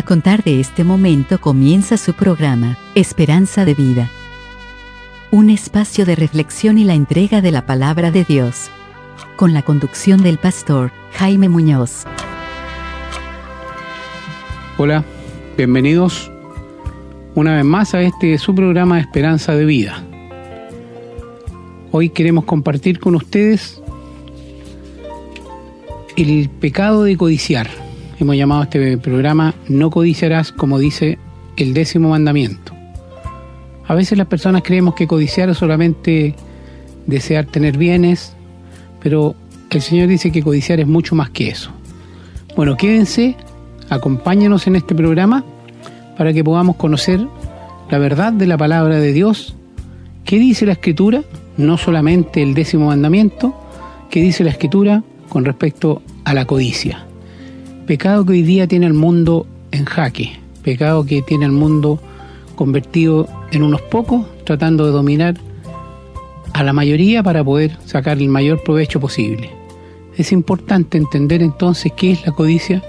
A contar de este momento comienza su programa, Esperanza de Vida. Un espacio de reflexión y la entrega de la palabra de Dios. Con la conducción del pastor Jaime Muñoz. Hola, bienvenidos una vez más a este su programa Esperanza de Vida. Hoy queremos compartir con ustedes el pecado de codiciar hemos llamado a este programa No codiciarás, como dice el décimo mandamiento. A veces las personas creemos que codiciar es solamente desear tener bienes, pero el Señor dice que codiciar es mucho más que eso. Bueno, quédense, acompáñenos en este programa para que podamos conocer la verdad de la palabra de Dios. ¿Qué dice la Escritura? No solamente el décimo mandamiento, ¿qué dice la Escritura con respecto a la codicia? Pecado que hoy día tiene el mundo en jaque, pecado que tiene el mundo convertido en unos pocos, tratando de dominar a la mayoría para poder sacar el mayor provecho posible. Es importante entender entonces qué es la codicia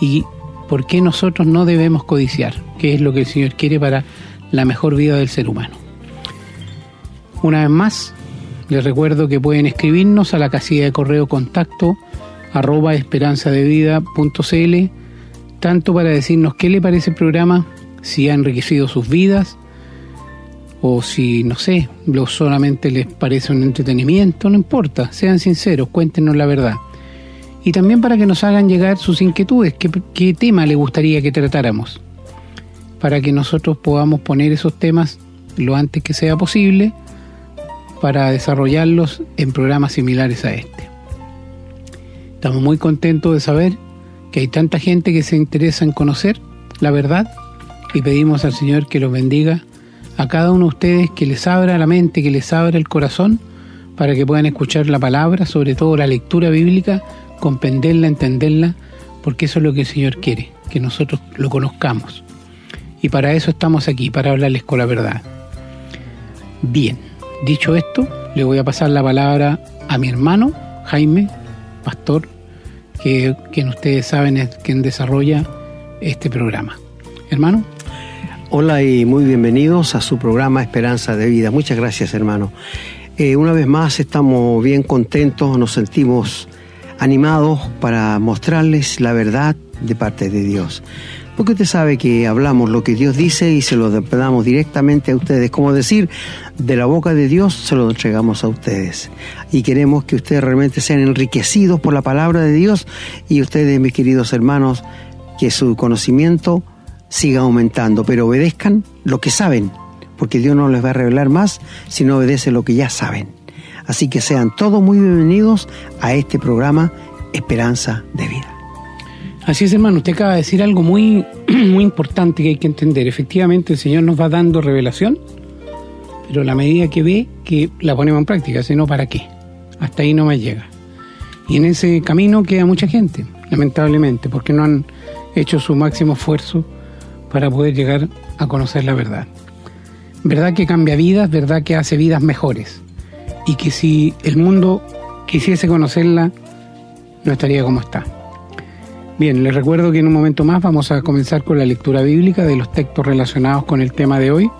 y por qué nosotros no debemos codiciar, qué es lo que el Señor quiere para la mejor vida del ser humano. Una vez más, les recuerdo que pueden escribirnos a la casilla de correo contacto arroba esperanzadevida.cl, tanto para decirnos qué le parece el programa, si ha enriquecido sus vidas, o si, no sé, lo solamente les parece un entretenimiento, no importa, sean sinceros, cuéntenos la verdad. Y también para que nos hagan llegar sus inquietudes, qué, qué tema le gustaría que tratáramos, para que nosotros podamos poner esos temas lo antes que sea posible para desarrollarlos en programas similares a este. Estamos muy contentos de saber que hay tanta gente que se interesa en conocer la verdad y pedimos al Señor que los bendiga a cada uno de ustedes, que les abra la mente, que les abra el corazón para que puedan escuchar la palabra, sobre todo la lectura bíblica, comprenderla, entenderla, porque eso es lo que el Señor quiere, que nosotros lo conozcamos. Y para eso estamos aquí, para hablarles con la verdad. Bien, dicho esto, le voy a pasar la palabra a mi hermano Jaime pastor, que quien ustedes saben es quien desarrolla este programa. Hermano. Hola y muy bienvenidos a su programa Esperanza de Vida. Muchas gracias, hermano. Eh, una vez más estamos bien contentos, nos sentimos animados para mostrarles la verdad de parte de Dios. Porque usted sabe que hablamos lo que Dios dice y se lo damos directamente a ustedes. Como decir, de la boca de Dios se lo entregamos a ustedes. Y queremos que ustedes realmente sean enriquecidos por la palabra de Dios y ustedes, mis queridos hermanos, que su conocimiento siga aumentando, pero obedezcan lo que saben, porque Dios no les va a revelar más si no obedece lo que ya saben. Así que sean todos muy bienvenidos a este programa Esperanza de Vida. Así es, hermano, usted acaba de decir algo muy, muy importante que hay que entender. Efectivamente, el Señor nos va dando revelación, pero la medida que ve, que la ponemos en práctica, si no, ¿para qué? Hasta ahí no me llega. Y en ese camino queda mucha gente, lamentablemente, porque no han hecho su máximo esfuerzo para poder llegar a conocer la verdad. Verdad que cambia vidas, verdad que hace vidas mejores. Y que si el mundo quisiese conocerla, no estaría como está. Bien, les recuerdo que en un momento más vamos a comenzar con la lectura bíblica de los textos relacionados con el tema de hoy.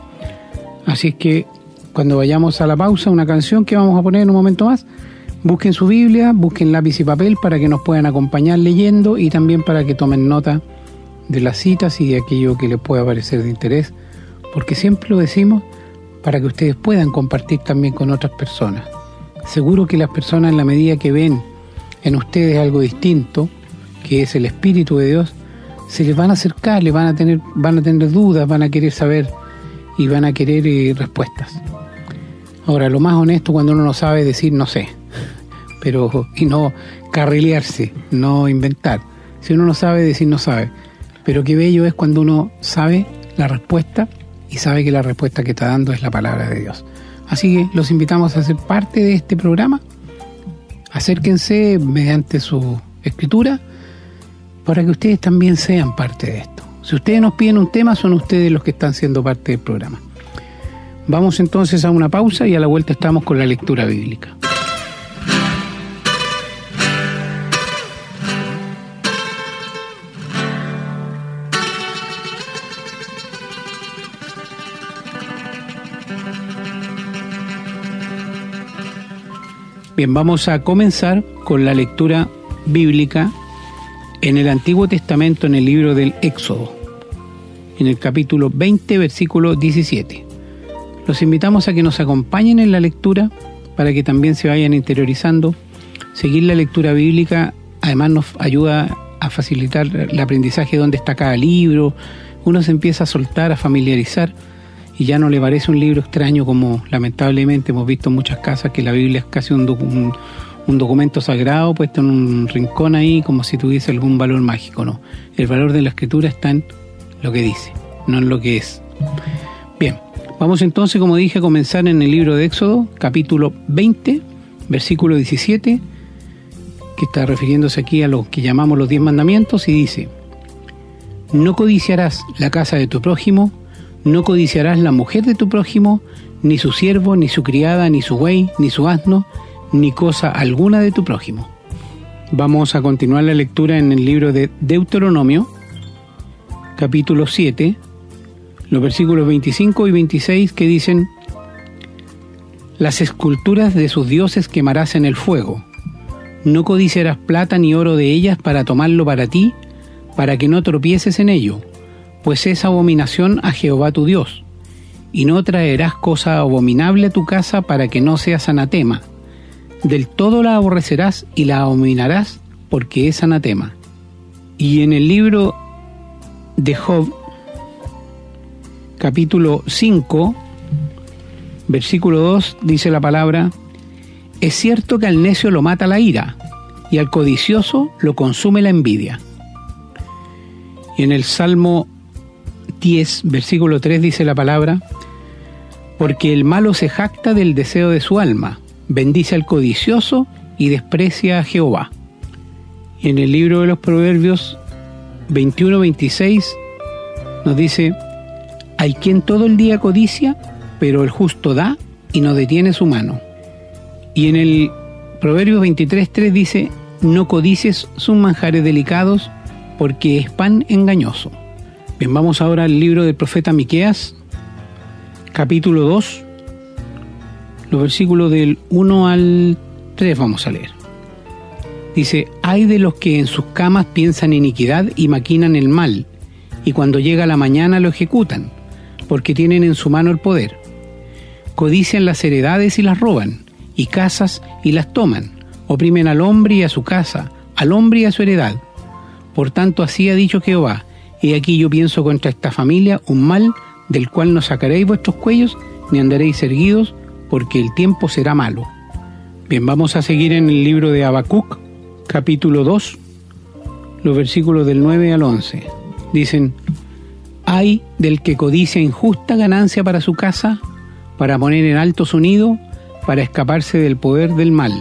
Así es que cuando vayamos a la pausa, una canción que vamos a poner en un momento más, busquen su Biblia, busquen lápiz y papel para que nos puedan acompañar leyendo y también para que tomen nota de las citas y de aquello que les pueda parecer de interés, porque siempre lo decimos para que ustedes puedan compartir también con otras personas. Seguro que las personas en la medida que ven en ustedes algo distinto, que es el Espíritu de Dios, se les van a acercar, les van a tener, van a tener dudas, van a querer saber y van a querer eh, respuestas. Ahora, lo más honesto cuando uno no sabe decir no sé, pero y no carrilearse, no inventar. Si uno no sabe decir no sabe, pero qué bello es cuando uno sabe la respuesta y sabe que la respuesta que está dando es la palabra de Dios. Así que los invitamos a ser parte de este programa. Acérquense mediante su escritura para que ustedes también sean parte de esto. Si ustedes nos piden un tema, son ustedes los que están siendo parte del programa. Vamos entonces a una pausa y a la vuelta estamos con la lectura bíblica. Bien, vamos a comenzar con la lectura bíblica en el Antiguo Testamento, en el libro del Éxodo, en el capítulo 20, versículo 17. Los invitamos a que nos acompañen en la lectura para que también se vayan interiorizando. Seguir la lectura bíblica además nos ayuda a facilitar el aprendizaje de dónde está cada libro. Uno se empieza a soltar, a familiarizar y ya no le parece un libro extraño como lamentablemente hemos visto en muchas casas que la Biblia es casi un, un, documento sagrado puesto en un rincón ahí como si tuviese algún valor mágico, ¿no? El valor de la escritura está en lo que dice, no en lo que es. Bien, vamos entonces, como dije, a comenzar en el libro de Éxodo, capítulo 20, versículo 17, que está refiriéndose aquí a lo que llamamos los diez mandamientos, y dice, no codiciarás la casa de tu prójimo, no codiciarás la mujer de tu prójimo, ni su siervo, ni su criada, ni su buey, ni su asno, ni cosa alguna de tu prójimo. Vamos a continuar la lectura en el libro de Deuteronomio, capítulo 7, los versículos 25 y 26 que dicen, Las esculturas de sus dioses quemarás en el fuego. No codiciarás plata ni oro de ellas para tomarlo para ti, para que no tropieces en ello pues es abominación a Jehová tu Dios. Y no traerás cosa abominable a tu casa para que no seas anatema. Del todo la aborrecerás y la abominarás porque es anatema. Y en el libro de Job, capítulo 5, versículo 2, dice la palabra, es cierto que al necio lo mata la ira, y al codicioso lo consume la envidia. Y en el Salmo 10, versículo 3 dice la palabra, porque el malo se jacta del deseo de su alma, bendice al codicioso y desprecia a Jehová. Y en el libro de los Proverbios 21-26 nos dice, hay quien todo el día codicia, pero el justo da y no detiene su mano. Y en el Proverbios 23.3 dice, no codices sus manjares delicados, porque es pan engañoso. Bien, vamos ahora al libro del profeta Miqueas, capítulo 2, los versículos del 1 al 3 vamos a leer. Dice, hay de los que en sus camas piensan iniquidad y maquinan el mal, y cuando llega la mañana lo ejecutan, porque tienen en su mano el poder. Codician las heredades y las roban, y casas y las toman, oprimen al hombre y a su casa, al hombre y a su heredad. Por tanto así ha dicho Jehová, y aquí yo pienso contra esta familia un mal del cual no sacaréis vuestros cuellos ni andaréis erguidos, porque el tiempo será malo. Bien, vamos a seguir en el libro de Habacuc, capítulo 2, los versículos del 9 al 11. Dicen, hay del que codicia injusta ganancia para su casa, para poner en alto su nido, para escaparse del poder del mal.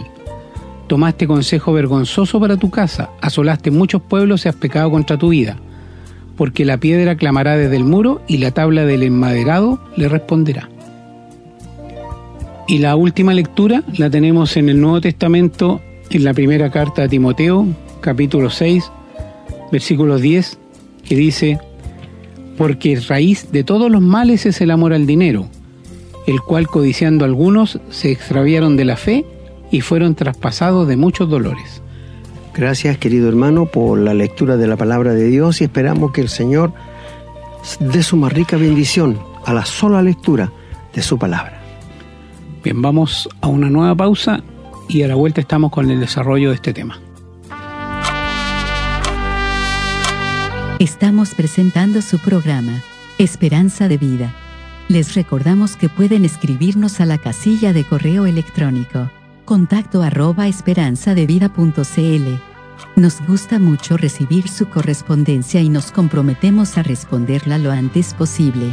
Tomaste consejo vergonzoso para tu casa, asolaste muchos pueblos y has pecado contra tu vida porque la piedra clamará desde el muro y la tabla del enmaderado le responderá. Y la última lectura la tenemos en el Nuevo Testamento, en la primera carta a Timoteo, capítulo 6, versículo 10, que dice, porque raíz de todos los males es el amor al dinero, el cual codiciando algunos se extraviaron de la fe y fueron traspasados de muchos dolores. Gracias, querido hermano, por la lectura de la palabra de Dios y esperamos que el Señor dé su más rica bendición a la sola lectura de su palabra. Bien, vamos a una nueva pausa y a la vuelta estamos con el desarrollo de este tema. Estamos presentando su programa, Esperanza de Vida. Les recordamos que pueden escribirnos a la casilla de correo electrónico contacto arroba esperanzadevida.cl. Nos gusta mucho recibir su correspondencia y nos comprometemos a responderla lo antes posible.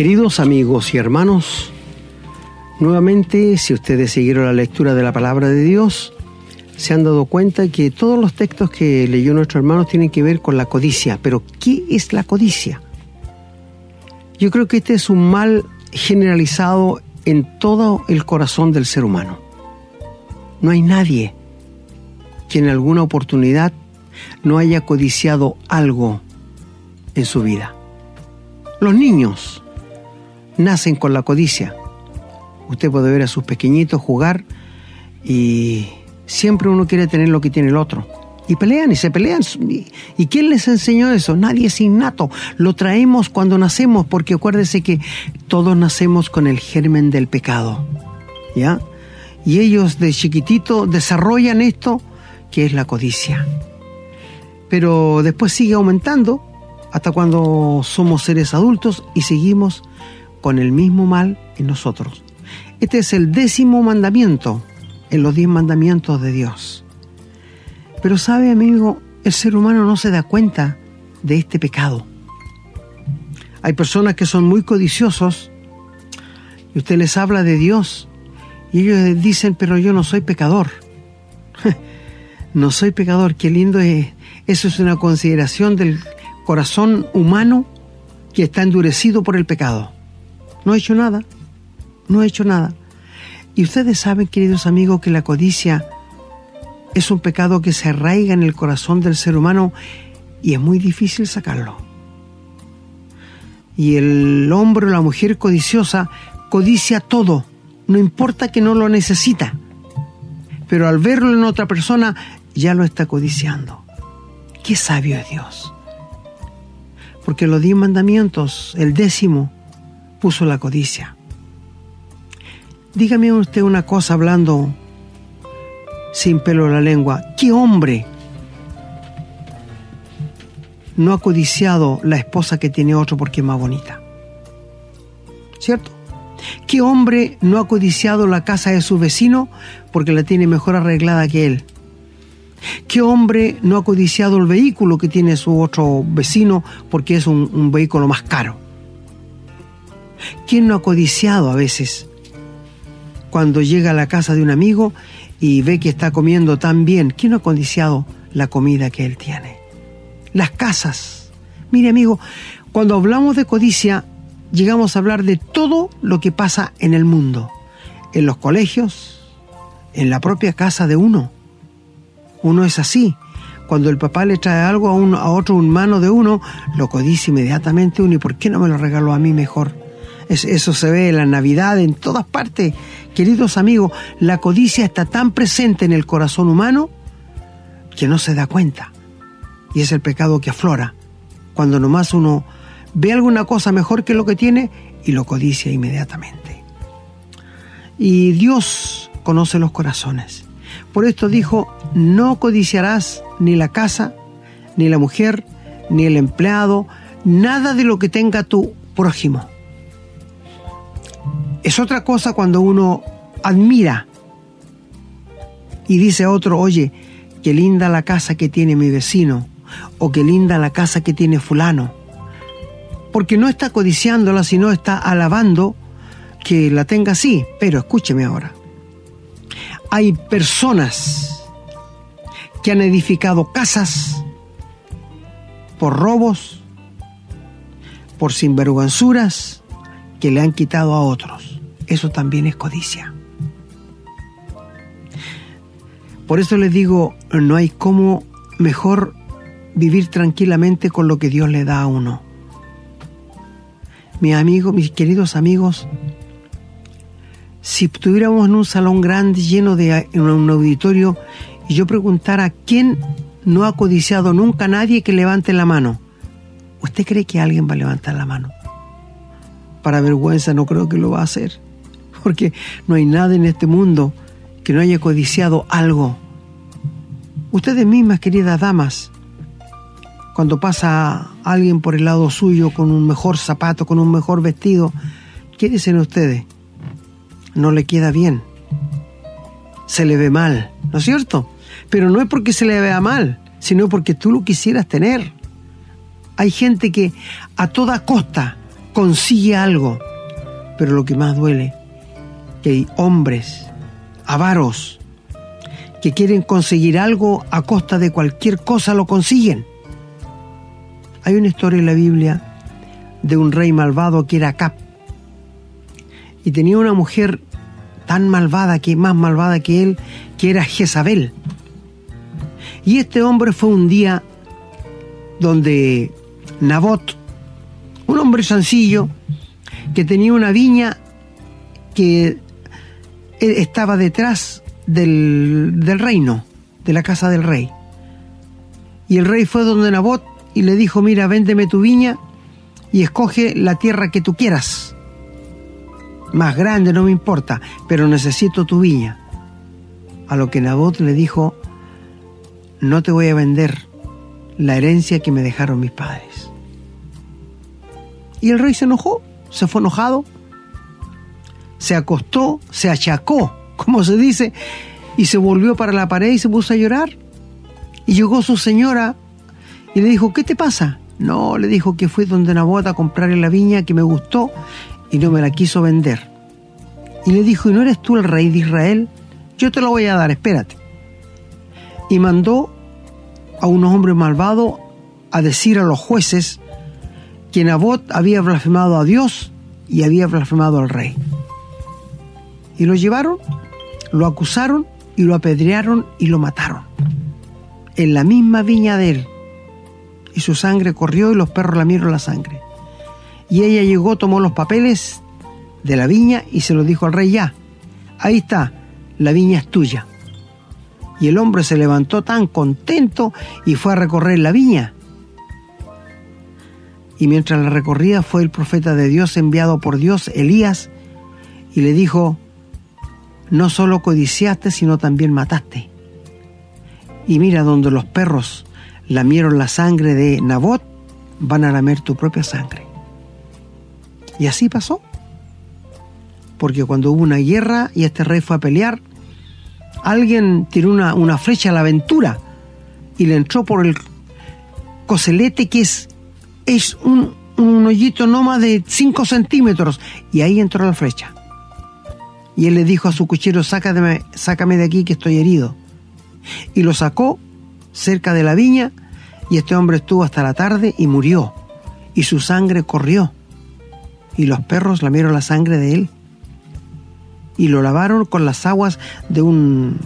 Queridos amigos y hermanos, Nuevamente, si ustedes siguieron la lectura de la palabra de Dios, se han dado cuenta que todos los textos que leyó nuestro hermano tienen que ver con la codicia. Pero, ¿qué es la codicia? Yo creo que este es un mal generalizado en todo el corazón del ser humano. No hay nadie que en alguna oportunidad no haya codiciado algo en su vida. Los niños nacen con la codicia. Usted puede ver a sus pequeñitos jugar y siempre uno quiere tener lo que tiene el otro. Y pelean y se pelean. ¿Y quién les enseñó eso? Nadie es innato. Lo traemos cuando nacemos, porque acuérdese que todos nacemos con el germen del pecado. ¿Ya? Y ellos de chiquitito desarrollan esto que es la codicia. Pero después sigue aumentando hasta cuando somos seres adultos y seguimos con el mismo mal en nosotros. Este es el décimo mandamiento en los diez mandamientos de Dios. Pero sabe, amigo, el ser humano no se da cuenta de este pecado. Hay personas que son muy codiciosos y usted les habla de Dios y ellos dicen, pero yo no soy pecador. no soy pecador, qué lindo es. Eso es una consideración del corazón humano que está endurecido por el pecado. No he hecho nada, no he hecho nada. Y ustedes saben, queridos amigos, que la codicia es un pecado que se arraiga en el corazón del ser humano y es muy difícil sacarlo. Y el hombre o la mujer codiciosa codicia todo, no importa que no lo necesita, pero al verlo en otra persona ya lo está codiciando. Qué sabio es Dios. Porque los diez mandamientos, el décimo, puso la codicia. Dígame usted una cosa hablando sin pelo en la lengua. ¿Qué hombre no ha codiciado la esposa que tiene otro porque es más bonita? ¿Cierto? ¿Qué hombre no ha codiciado la casa de su vecino porque la tiene mejor arreglada que él? ¿Qué hombre no ha codiciado el vehículo que tiene su otro vecino porque es un, un vehículo más caro? ¿Quién no ha codiciado a veces cuando llega a la casa de un amigo y ve que está comiendo tan bien? ¿Quién no ha codiciado la comida que él tiene? Las casas. Mire amigo, cuando hablamos de codicia, llegamos a hablar de todo lo que pasa en el mundo, en los colegios, en la propia casa de uno. Uno es así. Cuando el papá le trae algo a, uno, a otro mano de uno, lo codicia inmediatamente uno. ¿Y por qué no me lo regaló a mí mejor? Eso se ve en la Navidad, en todas partes. Queridos amigos, la codicia está tan presente en el corazón humano que no se da cuenta. Y es el pecado que aflora. Cuando nomás uno ve alguna cosa mejor que lo que tiene y lo codicia inmediatamente. Y Dios conoce los corazones. Por esto dijo, no codiciarás ni la casa, ni la mujer, ni el empleado, nada de lo que tenga tu prójimo. Es otra cosa cuando uno admira y dice a otro, oye, qué linda la casa que tiene mi vecino, o qué linda la casa que tiene fulano. Porque no está codiciándola, sino está alabando que la tenga así. Pero escúcheme ahora. Hay personas que han edificado casas por robos, por sinvergüenzuras que le han quitado a otros eso también es codicia. Por eso les digo, no hay cómo mejor vivir tranquilamente con lo que Dios le da a uno. Mis amigos, mis queridos amigos, si estuviéramos en un salón grande lleno de en un auditorio y yo preguntara quién no ha codiciado nunca a nadie que levante la mano, ¿usted cree que alguien va a levantar la mano? Para vergüenza no creo que lo va a hacer porque no hay nada en este mundo que no haya codiciado algo. Ustedes mismas, queridas damas, cuando pasa alguien por el lado suyo con un mejor zapato, con un mejor vestido, ¿qué dicen ustedes? No le queda bien. Se le ve mal, ¿no es cierto? Pero no es porque se le vea mal, sino porque tú lo quisieras tener. Hay gente que a toda costa consigue algo, pero lo que más duele que hay hombres avaros que quieren conseguir algo a costa de cualquier cosa, lo consiguen. Hay una historia en la Biblia de un rey malvado que era Cap y tenía una mujer tan malvada que más malvada que él, que era Jezabel. Y este hombre fue un día donde Nabot, un hombre sencillo, que tenía una viña que estaba detrás del, del reino, de la casa del rey. Y el rey fue donde Nabot y le dijo, mira, véndeme tu viña y escoge la tierra que tú quieras. Más grande, no me importa, pero necesito tu viña. A lo que Nabot le dijo, no te voy a vender la herencia que me dejaron mis padres. Y el rey se enojó, se fue enojado, se acostó, se achacó, como se dice, y se volvió para la pared y se puso a llorar. Y llegó su señora y le dijo, ¿qué te pasa? No, le dijo que fui donde Nabot a comprarle la viña que me gustó y no me la quiso vender. Y le dijo, ¿y no eres tú el rey de Israel? Yo te lo voy a dar, espérate. Y mandó a unos hombres malvados a decir a los jueces que Nabot había blasfemado a Dios y había blasfemado al rey. Y lo llevaron, lo acusaron y lo apedrearon y lo mataron. En la misma viña de él. Y su sangre corrió y los perros lamieron la sangre. Y ella llegó, tomó los papeles de la viña y se lo dijo al rey ya. Ahí está, la viña es tuya. Y el hombre se levantó tan contento y fue a recorrer la viña. Y mientras la recorría fue el profeta de Dios enviado por Dios, Elías, y le dijo, no solo codiciaste, sino también mataste. Y mira donde los perros lamieron la sangre de Nabot, van a lamer tu propia sangre. Y así pasó. Porque cuando hubo una guerra y este rey fue a pelear, alguien tiró una, una flecha a la aventura y le entró por el coselete que es, es un, un hoyito no más de 5 centímetros y ahí entró la flecha. Y él le dijo a su cuchillo, sácame, sácame de aquí que estoy herido. Y lo sacó cerca de la viña y este hombre estuvo hasta la tarde y murió. Y su sangre corrió. Y los perros lamieron la sangre de él y lo lavaron con las aguas de un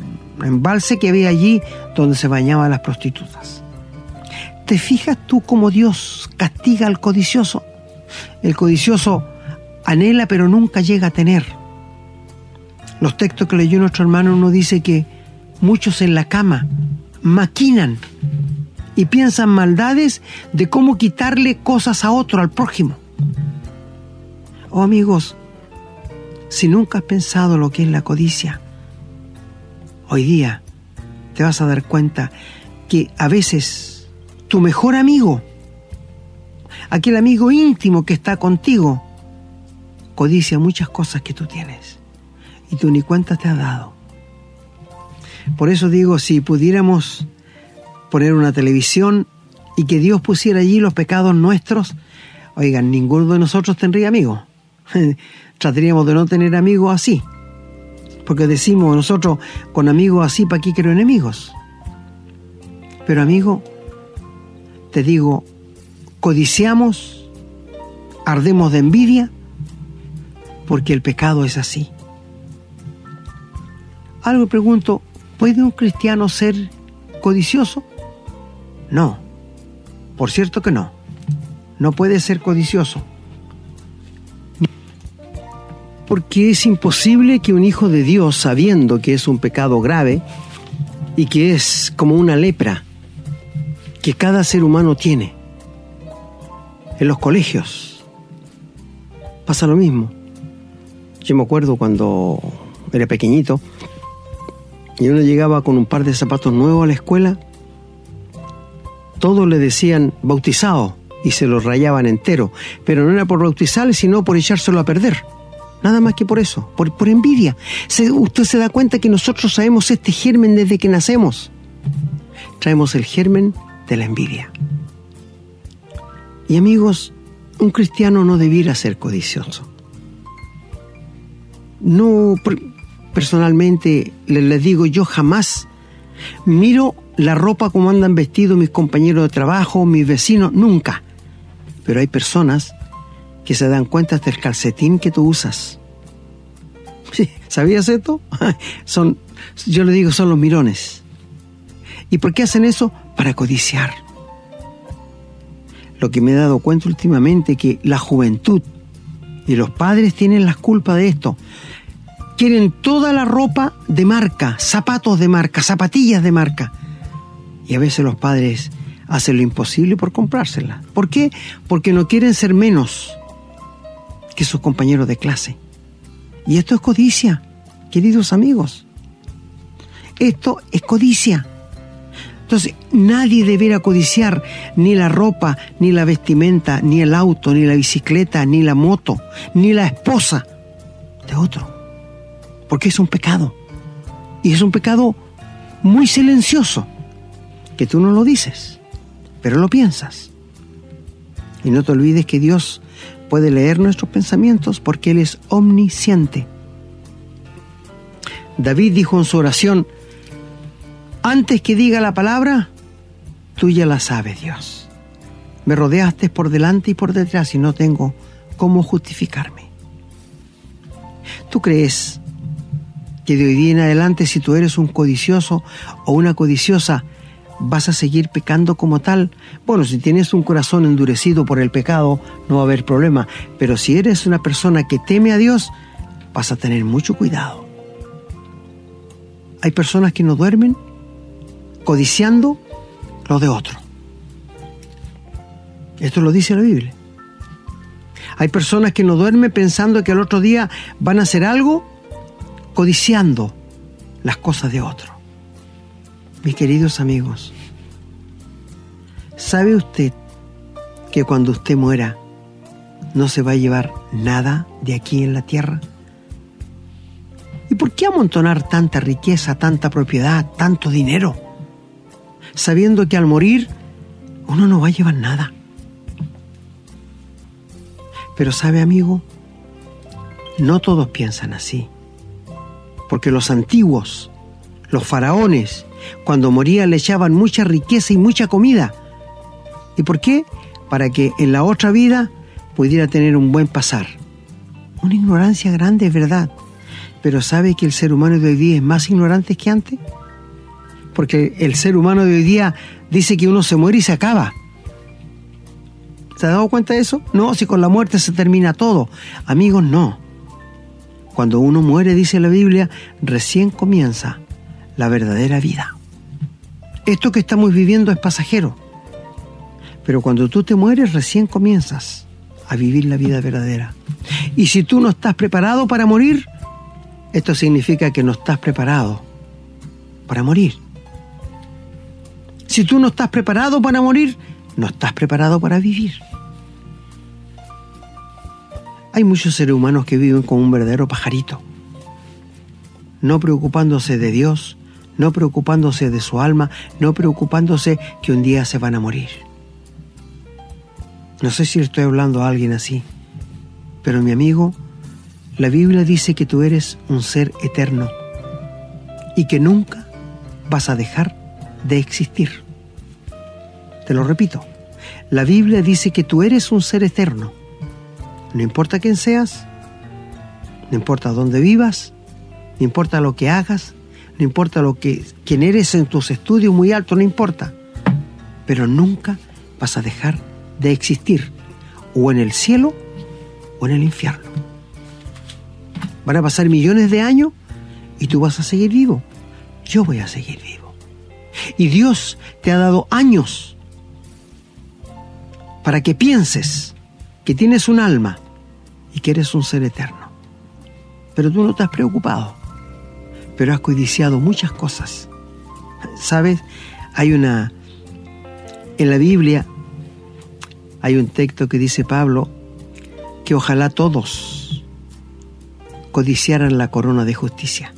embalse que había allí donde se bañaban las prostitutas. ¿Te fijas tú cómo Dios castiga al codicioso? El codicioso anhela pero nunca llega a tener. Los textos que leyó nuestro hermano nos dice que muchos en la cama maquinan y piensan maldades de cómo quitarle cosas a otro, al prójimo. Oh amigos, si nunca has pensado lo que es la codicia, hoy día te vas a dar cuenta que a veces tu mejor amigo, aquel amigo íntimo que está contigo, codicia muchas cosas que tú tienes y tú ni cuenta te has dado. Por eso digo, si pudiéramos poner una televisión y que Dios pusiera allí los pecados nuestros, oigan, ninguno de nosotros tendría amigos. trataríamos de no tener amigos así. Porque decimos nosotros, con amigos así, ¿para qué quiero enemigos? Pero amigo, te digo, codiciamos, ardemos de envidia, porque el pecado es así. Algo pregunto, ¿puede un cristiano ser codicioso? No, por cierto que no, no puede ser codicioso porque es imposible que un hijo de Dios, sabiendo que es un pecado grave y que es como una lepra que cada ser humano tiene, en los colegios pasa lo mismo. Yo me acuerdo cuando era pequeñito y uno llegaba con un par de zapatos nuevos a la escuela, todos le decían bautizado y se los rayaban entero, pero no era por bautizarle, sino por echárselo a perder. Nada más que por eso, por, por envidia. usted se da cuenta que nosotros sabemos este germen desde que nacemos. Traemos el germen de la envidia. Y amigos, un cristiano no debiera ser codicioso. no personalmente les, digo, yo jamás miro la ropa como andan vestidos mis compañeros de trabajo, mis vecinos, nunca. Pero hay personas que se dan cuenta del calcetín que tú usas. ¿Sabías esto? Son, yo le digo, son los mirones. ¿Y por qué hacen eso? Para codiciar. Lo que me he dado cuenta últimamente que la juventud y los padres tienen las culpas de esto. Quieren toda la ropa de marca, zapatos de marca, zapatillas de marca. Y a veces los padres hacen lo imposible por comprársela. ¿Por qué? Porque no quieren ser menos que sus compañeros de clase. Y esto es codicia, queridos amigos. Esto es codicia. Entonces, nadie deberá codiciar ni la ropa, ni la vestimenta, ni el auto, ni la bicicleta, ni la moto, ni la esposa de otro. Porque es un pecado. Y es un pecado muy silencioso, que tú no lo dices, pero lo piensas. Y no te olvides que Dios puede leer nuestros pensamientos porque Él es omnisciente. David dijo en su oración, antes que diga la palabra, tú ya la sabes, Dios. Me rodeaste por delante y por detrás y no tengo cómo justificarme. ¿Tú crees que de hoy día en adelante si tú eres un codicioso o una codiciosa, vas a seguir pecando como tal. Bueno, si tienes un corazón endurecido por el pecado, no va a haber problema. Pero si eres una persona que teme a Dios, vas a tener mucho cuidado. Hay personas que no duermen codiciando lo de otro. Esto lo dice la Biblia. Hay personas que no duermen pensando que al otro día van a hacer algo codiciando las cosas de otro. Mis queridos amigos, ¿sabe usted que cuando usted muera no se va a llevar nada de aquí en la tierra? ¿Y por qué amontonar tanta riqueza, tanta propiedad, tanto dinero? Sabiendo que al morir uno no va a llevar nada. Pero sabe amigo, no todos piensan así. Porque los antiguos, los faraones, cuando moría le echaban mucha riqueza y mucha comida. ¿Y por qué? Para que en la otra vida pudiera tener un buen pasar. Una ignorancia grande, es verdad. Pero ¿sabe que el ser humano de hoy día es más ignorante que antes? Porque el ser humano de hoy día dice que uno se muere y se acaba. ¿Se ha dado cuenta de eso? No, si con la muerte se termina todo. Amigos, no. Cuando uno muere, dice la Biblia, recién comienza la verdadera vida. Esto que estamos viviendo es pasajero, pero cuando tú te mueres recién comienzas a vivir la vida verdadera. Y si tú no estás preparado para morir, esto significa que no estás preparado para morir. Si tú no estás preparado para morir, no estás preparado para vivir. Hay muchos seres humanos que viven como un verdadero pajarito, no preocupándose de Dios, no preocupándose de su alma, no preocupándose que un día se van a morir. No sé si estoy hablando a alguien así, pero mi amigo, la Biblia dice que tú eres un ser eterno y que nunca vas a dejar de existir. Te lo repito, la Biblia dice que tú eres un ser eterno. No importa quién seas, no importa dónde vivas, no importa lo que hagas, no importa lo que quién eres en tus estudios muy alto, no importa. Pero nunca vas a dejar de existir, o en el cielo o en el infierno. Van a pasar millones de años y tú vas a seguir vivo. Yo voy a seguir vivo. Y Dios te ha dado años para que pienses que tienes un alma y que eres un ser eterno. Pero tú no te has preocupado pero has codiciado muchas cosas. ¿Sabes? Hay una... En la Biblia hay un texto que dice Pablo que ojalá todos codiciaran la corona de justicia.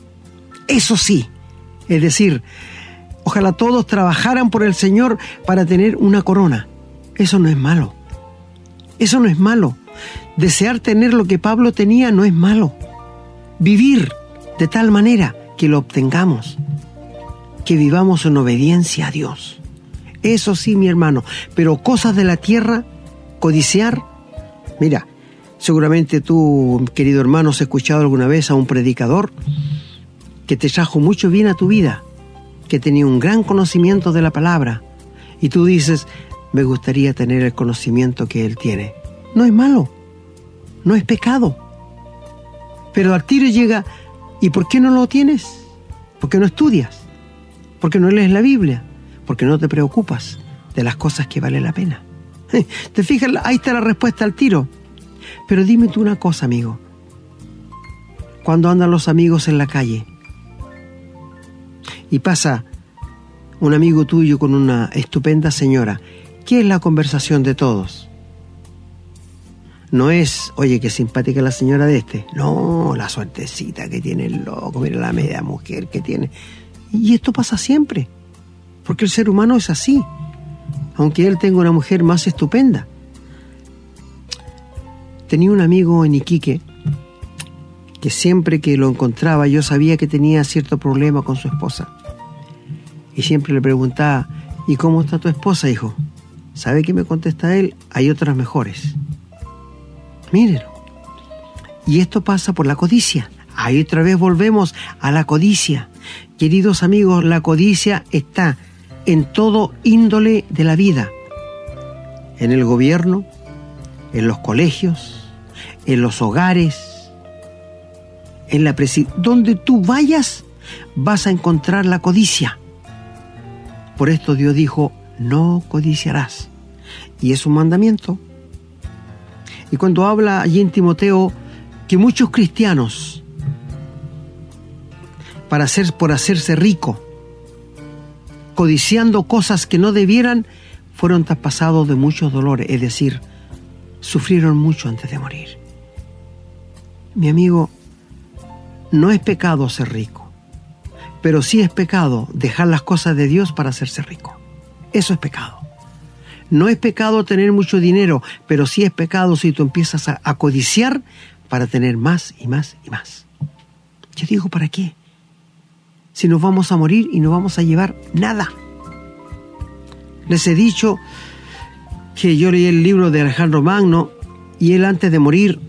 Eso sí, es decir, ojalá todos trabajaran por el Señor para tener una corona. Eso no es malo. Eso no es malo. Desear tener lo que Pablo tenía no es malo. vivir de tal manera que lo obtengamos, que vivamos en obediencia a Dios. Eso sí, mi hermano, pero cosas de la tierra, codiciar, mira, seguramente tú, querido hermano, has escuchado alguna vez a un predicador que te trajo mucho bien a tu vida, que tenía un gran conocimiento de la palabra, y tú dices, me gustaría tener el conocimiento que él tiene. No es malo, no es pecado. Pero al tiro llega, ¿y por qué no lo tienes? Porque no estudias, porque no lees la Biblia, porque no te preocupas de las cosas que vale la pena. ¿Te fijas? Ahí está la respuesta al tiro. Pero dime tú una cosa, amigo. Cuando andan los amigos en la calle y pasa un amigo tuyo con una estupenda señora, ¿qué es la conversación de todos? No es, oye, qué simpática la señora de este. No, la suertecita que tiene el loco, mira la media mujer que tiene. Y esto pasa siempre, porque el ser humano es así, aunque él tenga una mujer más estupenda. Tenía un amigo en Iquique que siempre que lo encontraba yo sabía que tenía cierto problema con su esposa. Y siempre le preguntaba, ¿y cómo está tu esposa, hijo? ¿Sabe qué me contesta él? Hay otras mejores. Mírenlo. Y esto pasa por la codicia. Ahí otra vez volvemos a la codicia. Queridos amigos, la codicia está en todo índole de la vida. En el gobierno, en los colegios, en los hogares, en la. Donde tú vayas, vas a encontrar la codicia. Por esto Dios dijo, no codiciarás. Y es un mandamiento. Y cuando habla allí en Timoteo que muchos cristianos, para por hacerse rico, codiciando cosas que no debieran, fueron traspasados de muchos dolores, es decir, sufrieron mucho antes de morir. Mi amigo, no es pecado ser rico, pero sí es pecado dejar las cosas de Dios para hacerse rico. Eso es pecado. No es pecado tener mucho dinero, pero sí es pecado si tú empiezas a, codiciar para tener más y más y más. Yo digo, ¿para qué? Si nos vamos a morir y no vamos a llevar nada. Les he dicho que yo leí el libro de Alejandro Magno y él antes de morir,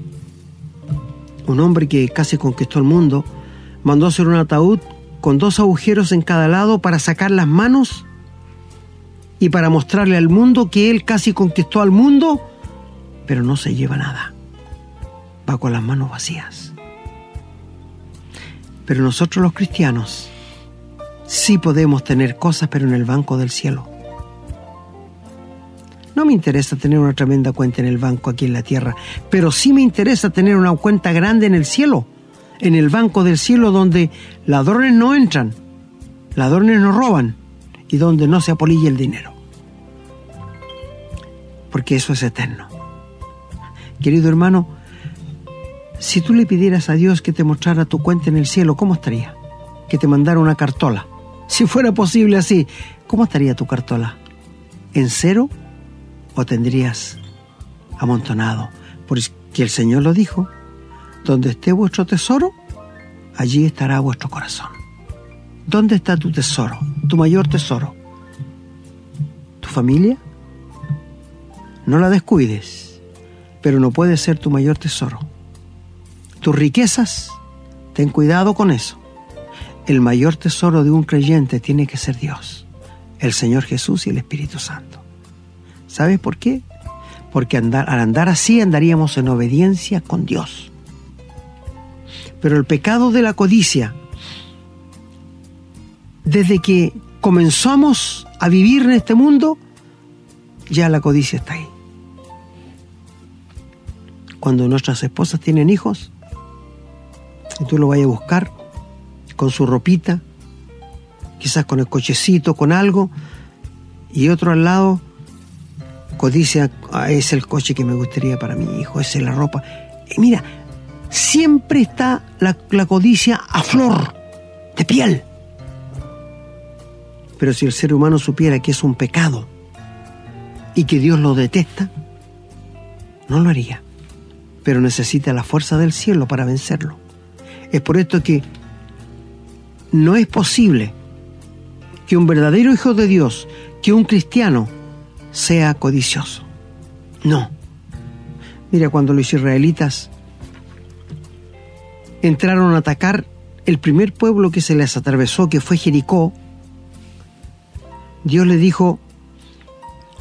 un hombre que casi conquistó el mundo, mandó hacer un ataúd con dos agujeros en cada lado para sacar las manos y para mostrarle al mundo que él casi conquistó al mundo, pero no se lleva nada. Va con las manos vacías. Pero nosotros los cristianos sí podemos tener cosas, pero en el banco del cielo. No me interesa tener una tremenda cuenta en el banco aquí en la tierra, pero sí me interesa tener una cuenta grande en el cielo, en el banco del cielo donde ladrones no entran, ladrones no roban, y donde no se apolille el dinero. Porque eso es eterno. Querido hermano, si tú le pidieras a Dios que te mostrara tu cuenta en el cielo, ¿cómo estaría? Que te mandara una cartola. Si fuera posible así, ¿cómo estaría tu cartola? ¿En cero o tendrías amontonado? Porque el Señor lo dijo, donde esté vuestro tesoro, allí estará vuestro corazón. ¿Dónde está tu tesoro, tu mayor tesoro? ¿Tu familia? No la descuides, pero no puede ser tu mayor tesoro. Tus riquezas, ten cuidado con eso. El mayor tesoro de un creyente tiene que ser Dios, el Señor Jesús y el Espíritu Santo. ¿Sabes por qué? Porque al andar así andaríamos en obediencia con Dios. Pero el pecado de la codicia desde que comenzamos a vivir en este mundo, ya la codicia está ahí. Cuando nuestras esposas tienen hijos, tú lo vayas a buscar con su ropita, quizás con el cochecito, con algo, y otro al lado, codicia, ah, es el coche que me gustaría para mi hijo, es la ropa. Y mira, siempre está la codicia a flor de piel. Pero si el ser humano supiera que es un pecado y que Dios lo detesta, no lo haría. Pero necesita la fuerza del cielo para vencerlo. Es por esto que no es posible que un verdadero hijo de Dios, que un cristiano, sea codicioso. No. Mira, cuando los israelitas entraron a atacar el primer pueblo que se les atravesó, que fue Jericó, Dios le dijo,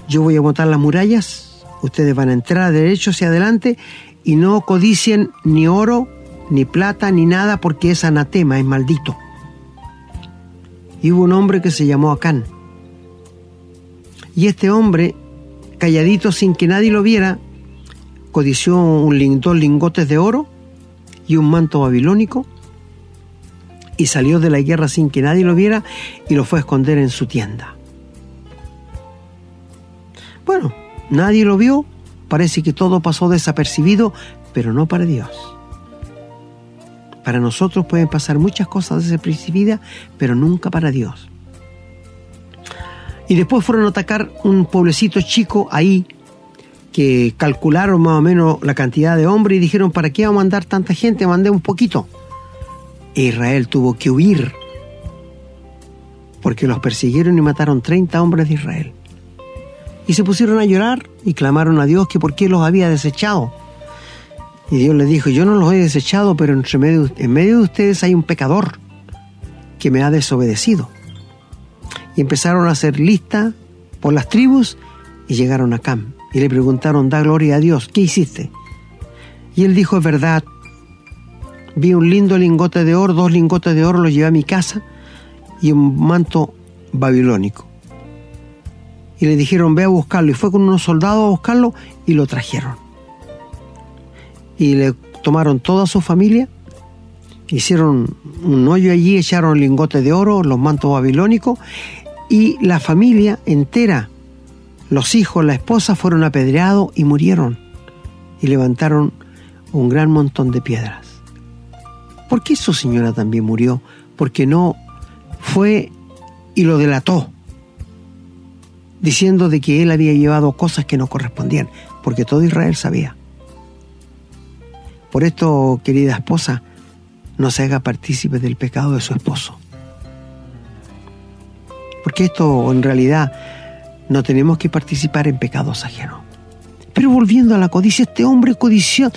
yo voy a montar las murallas, ustedes van a entrar derecho hacia adelante y no codicien ni oro, ni plata, ni nada, porque es anatema, es maldito. Y hubo un hombre que se llamó Acán. Y este hombre, calladito sin que nadie lo viera, codició un, dos lingotes de oro y un manto babilónico y salió de la guerra sin que nadie lo viera y lo fue a esconder en su tienda. Bueno, nadie lo vio, parece que todo pasó desapercibido, pero no para Dios. Para nosotros pueden pasar muchas cosas desapercibidas, pero nunca para Dios. Y después fueron a atacar un pueblecito chico ahí, que calcularon más o menos la cantidad de hombres y dijeron, ¿para qué vamos a mandar tanta gente? Mandé un poquito. E Israel tuvo que huir, porque los persiguieron y mataron 30 hombres de Israel y se pusieron a llorar y clamaron a Dios que por qué los había desechado. Y Dios les dijo, yo no los he desechado, pero medio, en medio de ustedes hay un pecador que me ha desobedecido. Y empezaron a hacer lista por las tribus y llegaron a Cam. Y le preguntaron, da gloria a Dios, ¿qué hiciste? Y él dijo, es verdad, vi un lindo lingote de oro, dos lingotes de oro, los llevé a mi casa y un manto babilónico y le dijeron ve a buscarlo y fue con unos soldados a buscarlo y lo trajeron. Y le tomaron toda su familia, hicieron un hoyo allí, echaron lingotes de oro, los mantos babilónicos y la familia entera, los hijos, la esposa fueron apedreados y murieron y levantaron un gran montón de piedras. ¿Por qué su señora también murió? Porque no fue y lo delató diciendo de que él había llevado cosas que no correspondían, porque todo Israel sabía. Por esto, querida esposa, no se haga partícipe del pecado de su esposo. Porque esto en realidad no tenemos que participar en pecados ajenos. Pero volviendo a la codicia, este hombre codició,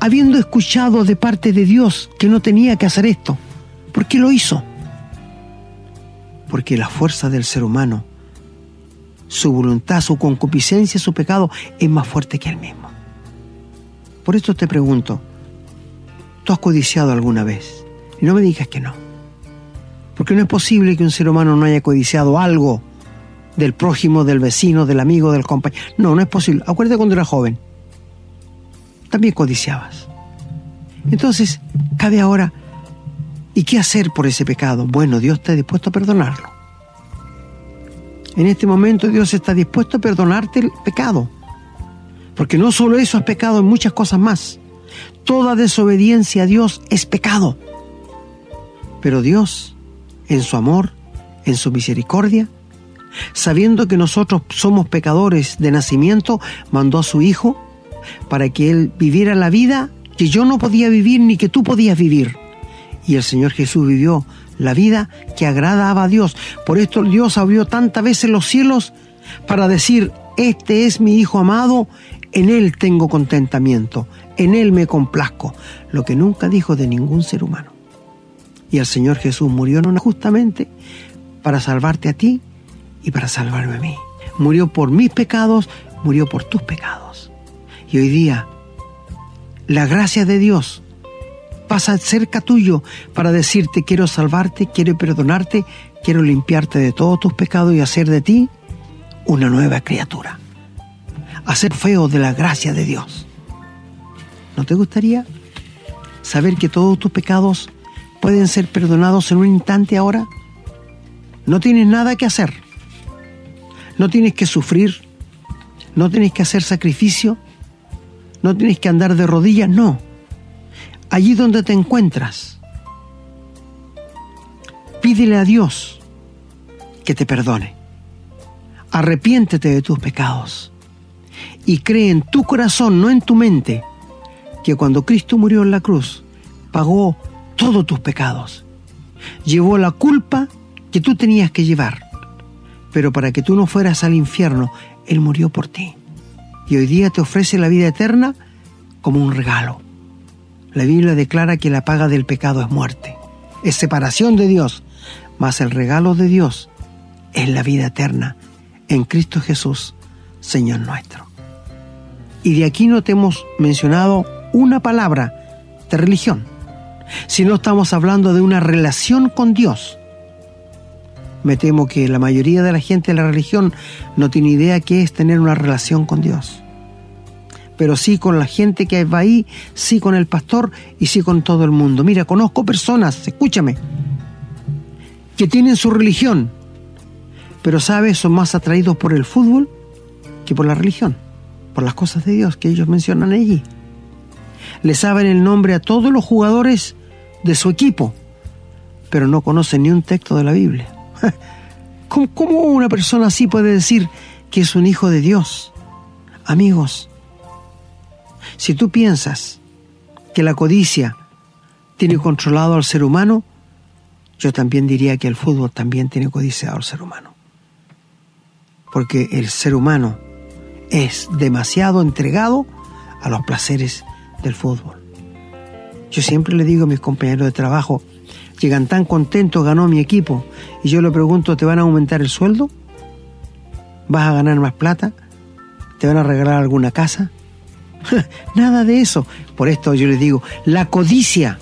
habiendo escuchado de parte de Dios que no tenía que hacer esto, ¿por qué lo hizo? Porque la fuerza del ser humano su voluntad, su concupiscencia, su pecado es más fuerte que él mismo. Por esto te pregunto, ¿tú has codiciado alguna vez? Y no me digas que no. Porque no es posible que un ser humano no haya codiciado algo del prójimo, del vecino, del amigo, del compañero. No, no es posible. Acuérdate cuando eras joven. También codiciabas. Entonces, cabe ahora, ¿y qué hacer por ese pecado? Bueno, Dios está dispuesto a perdonarlo. En este momento Dios está dispuesto a perdonarte el pecado. Porque no solo eso es pecado, en muchas cosas más. Toda desobediencia a Dios es pecado. Pero Dios, en su amor, en su misericordia, sabiendo que nosotros somos pecadores de nacimiento, mandó a su Hijo para que Él viviera la vida que yo no podía vivir ni que tú podías vivir. Y el Señor Jesús vivió la vida que agradaba a Dios. Por esto Dios abrió tantas veces los cielos para decir, este es mi Hijo amado, en Él tengo contentamiento, en Él me complazco, lo que nunca dijo de ningún ser humano. Y el Señor Jesús murió no justamente para salvarte a ti y para salvarme a mí. Murió por mis pecados, murió por tus pecados. Y hoy día, la gracia de Dios pasa cerca tuyo para decirte quiero salvarte, quiero perdonarte, quiero limpiarte de todos tus pecados y hacer de ti una nueva criatura. Hacer feo de la gracia de Dios. ¿No te gustaría saber que todos tus pecados pueden ser perdonados en un instante ahora? No tienes nada que hacer. No tienes que sufrir. No tienes que hacer sacrificio. No tienes que andar de rodillas. No allí donde te encuentras. Pídele a Dios que te perdone. Arrepiéntete de tus pecados y cree en tu corazón, no en tu mente, que cuando Cristo murió en la cruz, pagó todos tus pecados. Llevó la culpa que tú tenías que llevar. Pero para que tú no fueras al infierno, Él murió por ti. Y hoy día te ofrece la vida eterna como un regalo. La Biblia declara que la paga del pecado es muerte, es separación de Dios, mas el regalo de Dios es la vida eterna en Cristo Jesús, Señor nuestro. Y de aquí no te hemos mencionado una palabra de religión, sino estamos hablando de una relación con Dios. Me temo que la mayoría de la gente de la religión no tiene idea qué es tener una relación con Dios. Pero sí con la gente que va ahí, sí con el pastor y sí con todo el mundo. Mira, conozco personas, escúchame, que tienen su religión, pero sabes, son más atraídos por el fútbol que por la religión por las cosas de Dios que ellos mencionan allí. Le saben el nombre a todos los jugadores de su equipo, pero no conocen ni un texto de la Biblia. ¿Cómo, una persona así puede decir que es un hijo de Dios? Amigos, si tú piensas que la codicia tiene controlado al ser humano, yo también diría que el fútbol también tiene codiciado al ser humano. Porque el ser humano es demasiado entregado a los placeres del fútbol. Yo siempre le digo a mis compañeros de trabajo, llegan tan contentos, ganó mi equipo, y yo le pregunto, ¿te van a aumentar el sueldo? ¿Vas a ganar más plata? ¿Te van a regalar alguna casa? Nada de eso. Por esto yo les digo, la codicia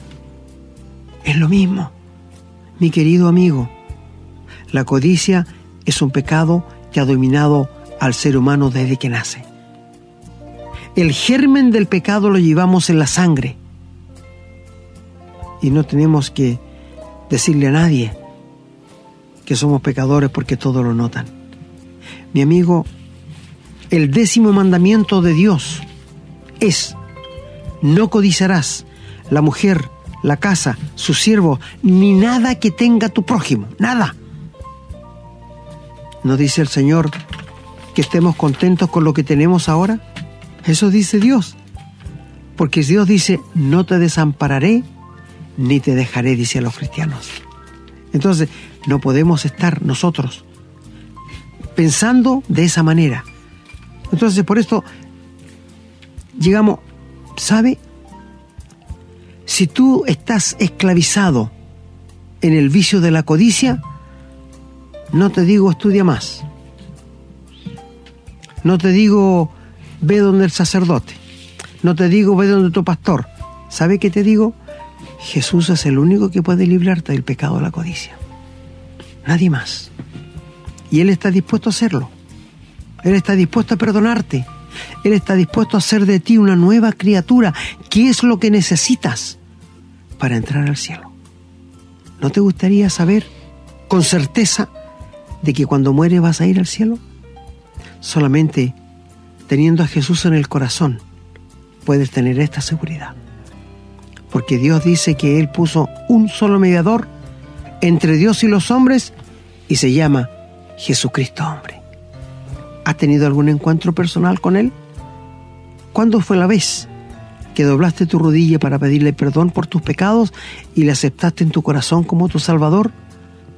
es lo mismo. Mi querido amigo, la codicia es un pecado que ha dominado al ser humano desde que nace. El germen del pecado lo llevamos en la sangre y no tenemos que decirle a nadie que somos pecadores porque todos lo notan. Mi amigo, el décimo mandamiento de Dios es, no codiciarás la mujer, la casa, su siervo, ni nada que tenga tu prójimo, nada. ¿No dice el Señor que estemos contentos con lo que tenemos ahora? Eso dice Dios. Porque Dios dice, no te desampararé ni te dejaré, dice a los cristianos. Entonces, no podemos estar nosotros pensando de esa manera. Entonces, por esto, llegamos, ¿sabe? Si tú estás esclavizado en el vicio de la codicia, no te digo estudia más. No te digo, ve donde el sacerdote. No te digo, ve donde tu pastor. ¿Sabe qué te digo? Jesús es el único que puede librarte del pecado de la codicia. Nadie más. Y Él está dispuesto a hacerlo. Él está dispuesto a perdonarte. Él está dispuesto a hacer de ti una nueva criatura. ¿Qué es lo que necesitas para entrar al cielo? ¿No te gustaría saber con certeza de que cuando mueres vas a ir al cielo? Solamente teniendo a Jesús en el corazón puedes tener esta seguridad. Porque Dios dice que Él puso un solo mediador entre Dios y los hombres y se llama Jesucristo hombre. ¿Has tenido algún encuentro personal con Él? ¿Cuándo fue la vez que doblaste tu rodilla para pedirle perdón por tus pecados y le aceptaste en tu corazón como tu Salvador?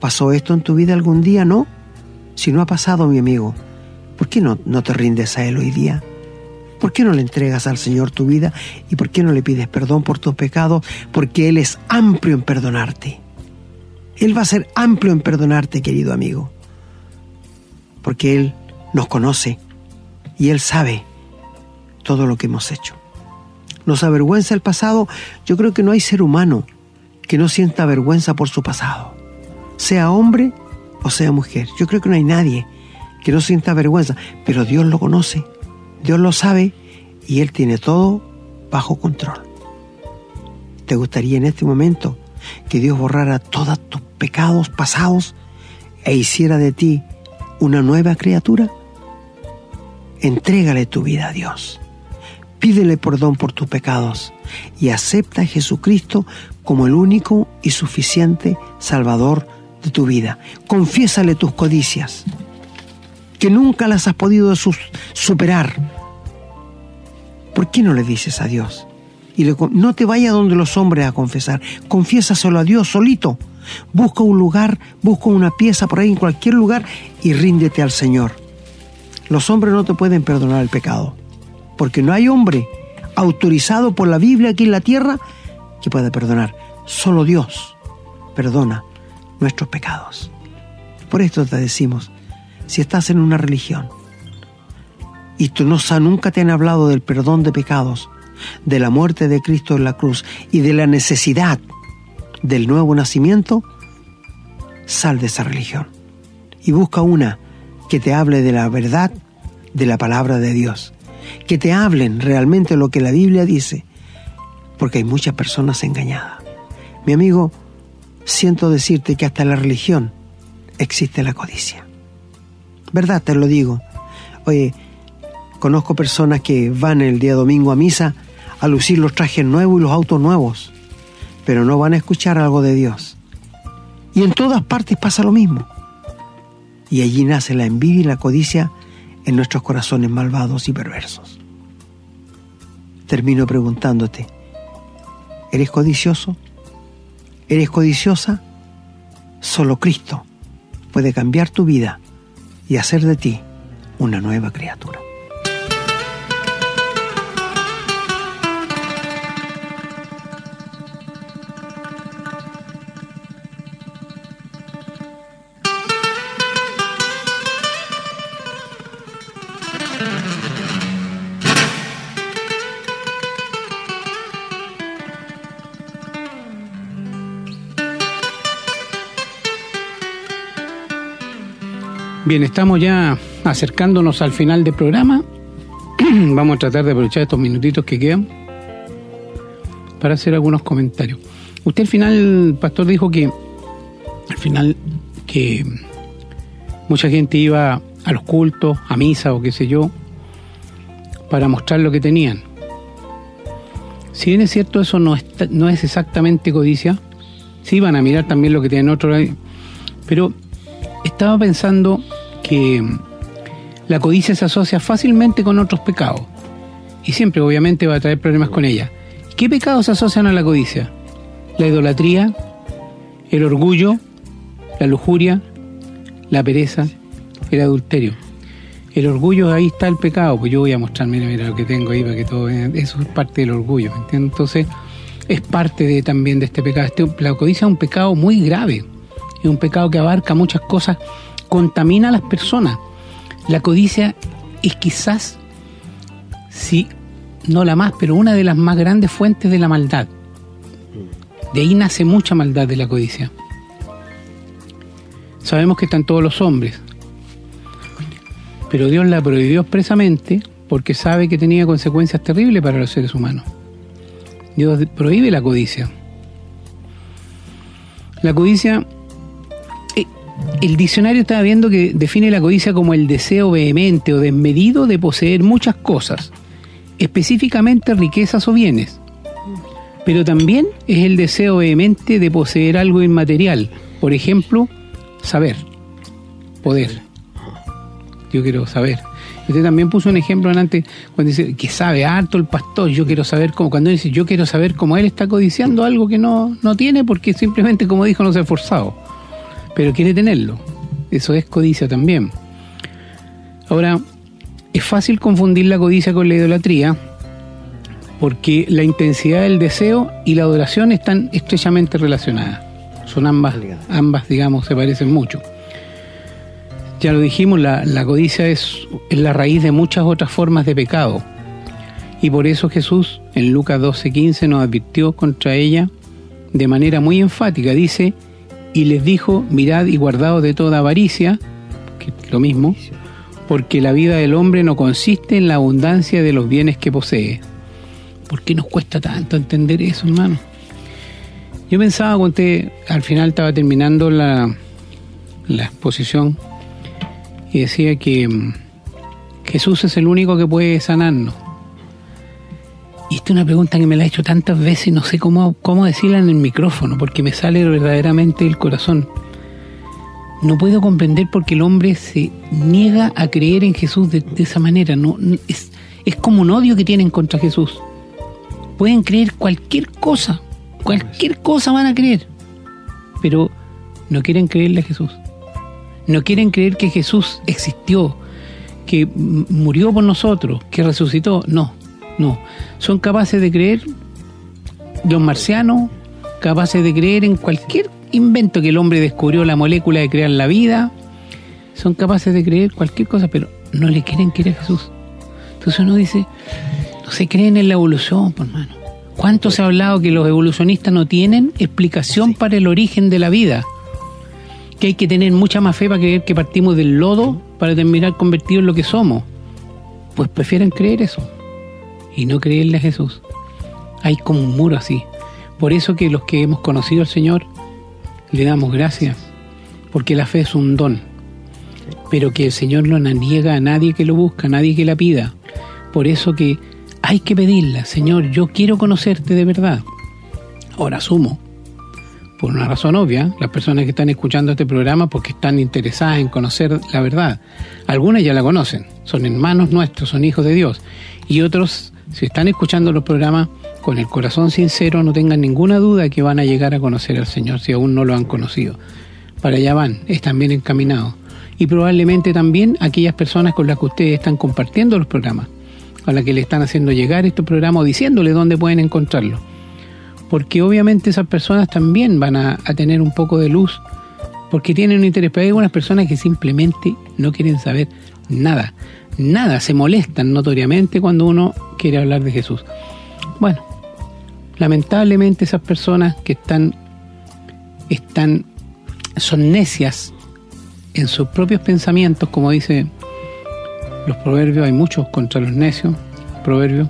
¿Pasó esto en tu vida algún día? No. Si no ha pasado, mi amigo, ¿Por qué no, no te rindes a Él hoy día? ¿Por qué no le entregas al Señor tu vida? ¿Y por qué no le pides perdón por tus pecados? Porque Él es amplio en perdonarte. Él va a ser amplio en perdonarte, querido amigo. Porque Él nos conoce y Él sabe todo lo que hemos hecho. Nos avergüenza el pasado. Yo creo que no hay ser humano que no sienta vergüenza por su pasado. Sea hombre o sea mujer. Yo creo que no hay nadie que no sienta vergüenza, pero Dios lo conoce, Dios lo sabe y Él tiene todo bajo control. ¿Te gustaría en este momento que Dios borrara todos tus pecados pasados e hiciera de ti una nueva criatura? Entrégale tu vida a Dios. Pídele perdón por tus pecados y acepta a Jesucristo como el único y suficiente Salvador de tu vida. Confiésale tus codicias que nunca las has podido superar. ¿Por qué no le dices a Dios Y no te vayas donde los hombres a confesar, confiésaselo a Dios solito. Busca un lugar, busca una pieza por ahí en cualquier lugar y ríndete al Señor. Los hombres no te pueden perdonar el pecado, porque no hay hombre autorizado por la Biblia aquí en la tierra que pueda perdonar. Solo Dios perdona nuestros pecados. Por esto te decimos, si estás en una religión y tú no nunca te han hablado del perdón de pecados, de la muerte de Cristo en la cruz y de la necesidad del nuevo nacimiento, sal de esa religión y busca una que te hable de la verdad de la palabra de Dios, que te hablen realmente lo que la Biblia dice, porque hay muchas personas engañadas. Mi amigo, siento decirte que hasta la religión existe la codicia. ¿Verdad? Te lo digo. Oye, conozco personas que van el día domingo a misa a lucir los trajes nuevos y los autos nuevos, pero no van a escuchar algo de Dios. Y en todas partes pasa lo mismo. Y allí nace la envidia y la codicia en nuestros corazones malvados y perversos. Termino preguntándote, ¿eres codicioso? ¿Eres codiciosa? Solo Cristo puede cambiar tu vida y hacer de ti una nueva criatura. Bien, estamos ya acercándonos al final del programa. Vamos a tratar de aprovechar estos minutitos que quedan para hacer algunos comentarios. Usted al final, pastor, dijo que al final que mucha gente iba a los cultos, a misa o qué sé yo, para mostrar lo que tenían. Si bien es cierto, eso no, no es exactamente codicia, sí iban a mirar también lo que tienen otros, pero estaba pensando que la codicia se asocia fácilmente con otros pecados y siempre obviamente va a traer problemas con ella. ¿Qué pecados se asocian a la codicia? La idolatría, el orgullo, la lujuria, la pereza, el adulterio. El orgullo, ahí está el pecado, pues yo voy a mostrar, mira, mira lo que tengo ahí para que todo eso es parte del orgullo, Entonces, es parte de, también de este pecado. Este, la codicia es un pecado muy grave, es un pecado que abarca muchas cosas contamina a las personas. La codicia es quizás, sí, no la más, pero una de las más grandes fuentes de la maldad. De ahí nace mucha maldad de la codicia. Sabemos que están todos los hombres, pero Dios la prohibió expresamente porque sabe que tenía consecuencias terribles para los seres humanos. Dios prohíbe la codicia. La codicia el diccionario estaba viendo que define la codicia como el deseo vehemente o desmedido de poseer muchas cosas, específicamente riquezas o bienes. Pero también es el deseo vehemente de poseer algo inmaterial, por ejemplo, saber, poder. Yo quiero saber. Usted también puso un ejemplo antes cuando dice que sabe harto el pastor, yo quiero saber cómo, cuando dice yo quiero saber cómo él está codiciando algo que no, no tiene porque simplemente como dijo no se ha esforzado pero quiere tenerlo. Eso es codicia también. Ahora, es fácil confundir la codicia con la idolatría porque la intensidad del deseo y la adoración están estrechamente relacionadas. Son ambas, ambas digamos, se parecen mucho. Ya lo dijimos, la, codicia es, es, la raíz de muchas otras formas de pecado. Y por eso Jesús en Lucas 12:15 nos advirtió contra ella de manera muy enfática. Dice, y les dijo, mirad y guardaos de toda avaricia, que lo mismo, porque la vida del hombre no consiste en la abundancia de los bienes que posee. ¿Por qué nos cuesta tanto entender eso, hermano? Yo pensaba usted al final estaba terminando la, la exposición y decía que mm, Jesús es el único que puede sanarnos. Y esta es una pregunta que me la he hecho tantas veces no sé cómo, cómo decirla en el micrófono, porque me sale verdaderamente del corazón. No puedo comprender por qué el hombre se niega a creer en Jesús de, esa manera. No, es, es como un odio que tienen contra Jesús. pueden creer cualquier cosa, cualquier cosa van a creer, pero no quieren creerle a Jesús. No quieren creer que Jesús existió, que murió por nosotros, que resucitó. No, no. Son capaces de creer los marcianos, capaces de creer en cualquier invento que el hombre descubrió, la molécula de crear la vida. Son capaces de creer cualquier cosa, pero no le quieren creer a Jesús. Entonces uno dice, no se creen en la evolución, por mano. ¿Cuánto se ha hablado que los evolucionistas no tienen explicación para el origen de la vida? Que hay que tener mucha más fe para creer que partimos del lodo para terminar convertidos en lo que somos. Pues prefieren creer eso y no creerle a Jesús. Hay como un muro así. Por eso que los que hemos conocido al Señor le damos gracias, porque la fe es un don, pero que el Señor no la niega a nadie que lo busca, a nadie que la pida. Por eso que hay que pedirla, Señor, yo quiero conocerte de verdad. Ahora asumo, por una razón obvia, las personas que están escuchando este programa porque están interesadas en conocer la verdad. Algunas ya la conocen, son hermanos nuestros, son hijos de Dios. Y otros, si están escuchando los programas con el corazón sincero, no tengan ninguna duda que van a llegar a conocer al Señor si aún no lo han conocido. Para allá van, están bien encaminados. Y probablemente también aquellas personas con las que ustedes están compartiendo los programas a la que le están haciendo llegar este programa o diciéndole dónde pueden encontrarlo. Porque obviamente esas personas también van a, tener un poco de luz porque tienen un interés. Pero hay algunas personas que simplemente no quieren saber nada. Nada, se molestan notoriamente cuando uno quiere hablar de Jesús. Bueno, lamentablemente esas personas que están, están, son necias en sus propios pensamientos, como dice los proverbios, hay muchos contra los necios, proverbios,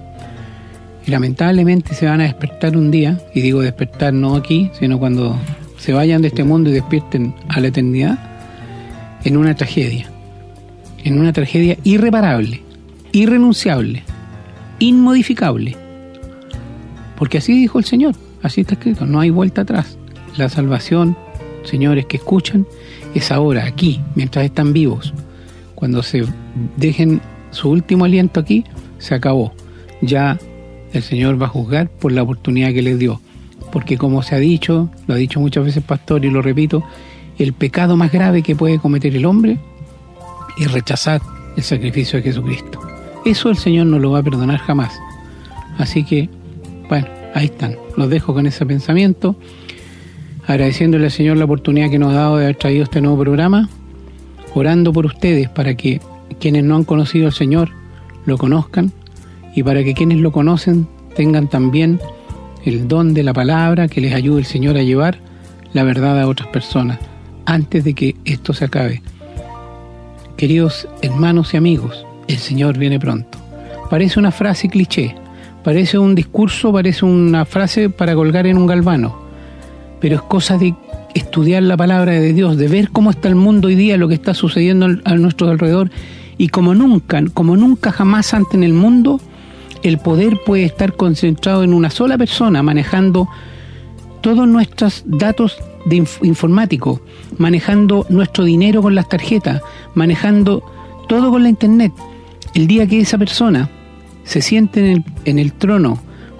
y lamentablemente se van a despertar un día, y digo despertar no aquí, sino cuando se vayan de este mundo y despierten a la eternidad, en una tragedia, en una tragedia irreparable, irrenunciable, inmodificable. Porque así dijo el Señor, así está escrito, no hay vuelta atrás. La salvación, señores que escuchan, es ahora, aquí, mientras están vivos. Cuando se dejen su último aliento aquí, se acabó. Ya el Señor va a juzgar por la oportunidad que les dio. Porque como se ha dicho, lo ha dicho muchas veces Pastor y lo repito, el pecado más grave que puede cometer el hombre es rechazar el sacrificio de Jesucristo. Eso el Señor no lo va a perdonar jamás. Así que, bueno, ahí están. Los dejo con ese pensamiento, agradeciéndole al Señor la oportunidad que nos ha dado de haber traído este nuevo programa orando por ustedes para que quienes no han conocido al Señor lo conozcan y para que quienes lo conocen tengan también el don de la palabra que les ayude el Señor a llevar la verdad a otras personas antes de que esto se acabe. Queridos hermanos y amigos, el Señor viene pronto. Parece una frase cliché, parece un discurso, parece una frase para colgar en un galvano, pero es cosa de estudiar la palabra de Dios, de ver cómo está el mundo hoy día, lo que está sucediendo a nuestro alrededor, y como nunca, como nunca jamás antes en el mundo, el poder puede estar concentrado en una sola persona, manejando todos nuestros datos de informáticos, manejando nuestro dinero con las tarjetas, manejando todo con la internet. El día que esa persona se siente en el, en el trono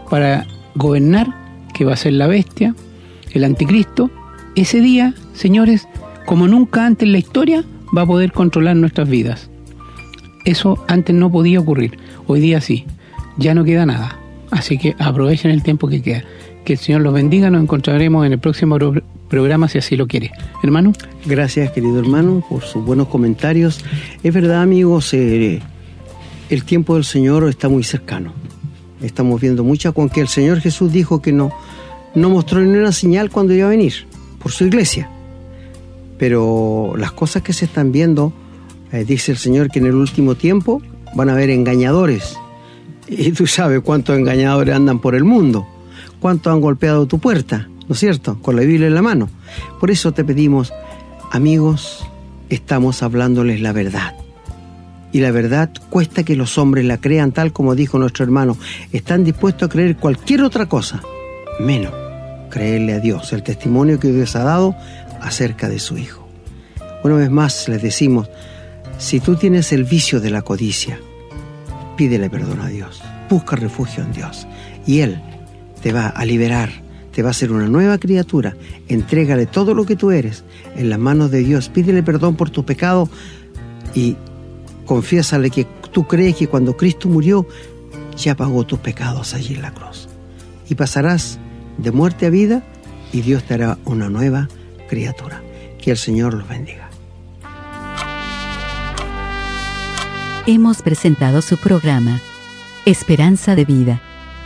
para gobernar, que va a ser la bestia, el anticristo, ese día, señores, como nunca antes en la historia, va a poder controlar nuestras vidas. Eso antes no podía ocurrir, hoy día sí, ya no queda nada. Así que aprovechen el tiempo que queda. Que el Señor los bendiga, nos encontraremos en el próximo programa si así lo quiere. Hermano. Gracias, querido hermano, por sus buenos comentarios. Es verdad, amigos, eh, el tiempo del Señor está muy cercano. Estamos viendo mucha, con que el Señor Jesús dijo que no, no mostró ni una señal cuando iba a venir por su iglesia. Pero las cosas que se están viendo, eh, dice el Señor que en el último tiempo van a haber engañadores. Y tú sabes cuántos engañadores andan por el mundo, cuántos han golpeado tu puerta, ¿no es cierto? Con la Biblia en la mano. Por eso te pedimos, amigos, estamos hablándoles la verdad. Y la verdad cuesta que los hombres la crean tal como dijo nuestro hermano. Están dispuestos a creer cualquier otra cosa, menos creerle a Dios, el testimonio que Dios ha dado acerca de su Hijo. Una vez más les decimos, si tú tienes el vicio de la codicia, pídele perdón a Dios, busca refugio en Dios y Él te va a liberar, te va a hacer una nueva criatura. Entrégale todo lo que tú eres en las manos de Dios. Pídele perdón por tus pecados y confiésale que tú crees que cuando Cristo murió ya pagó tus pecados allí en la cruz. Y pasarás de muerte a vida y Dios te hará una nueva criatura. Que el Señor los bendiga. Hemos presentado su programa, Esperanza de Vida,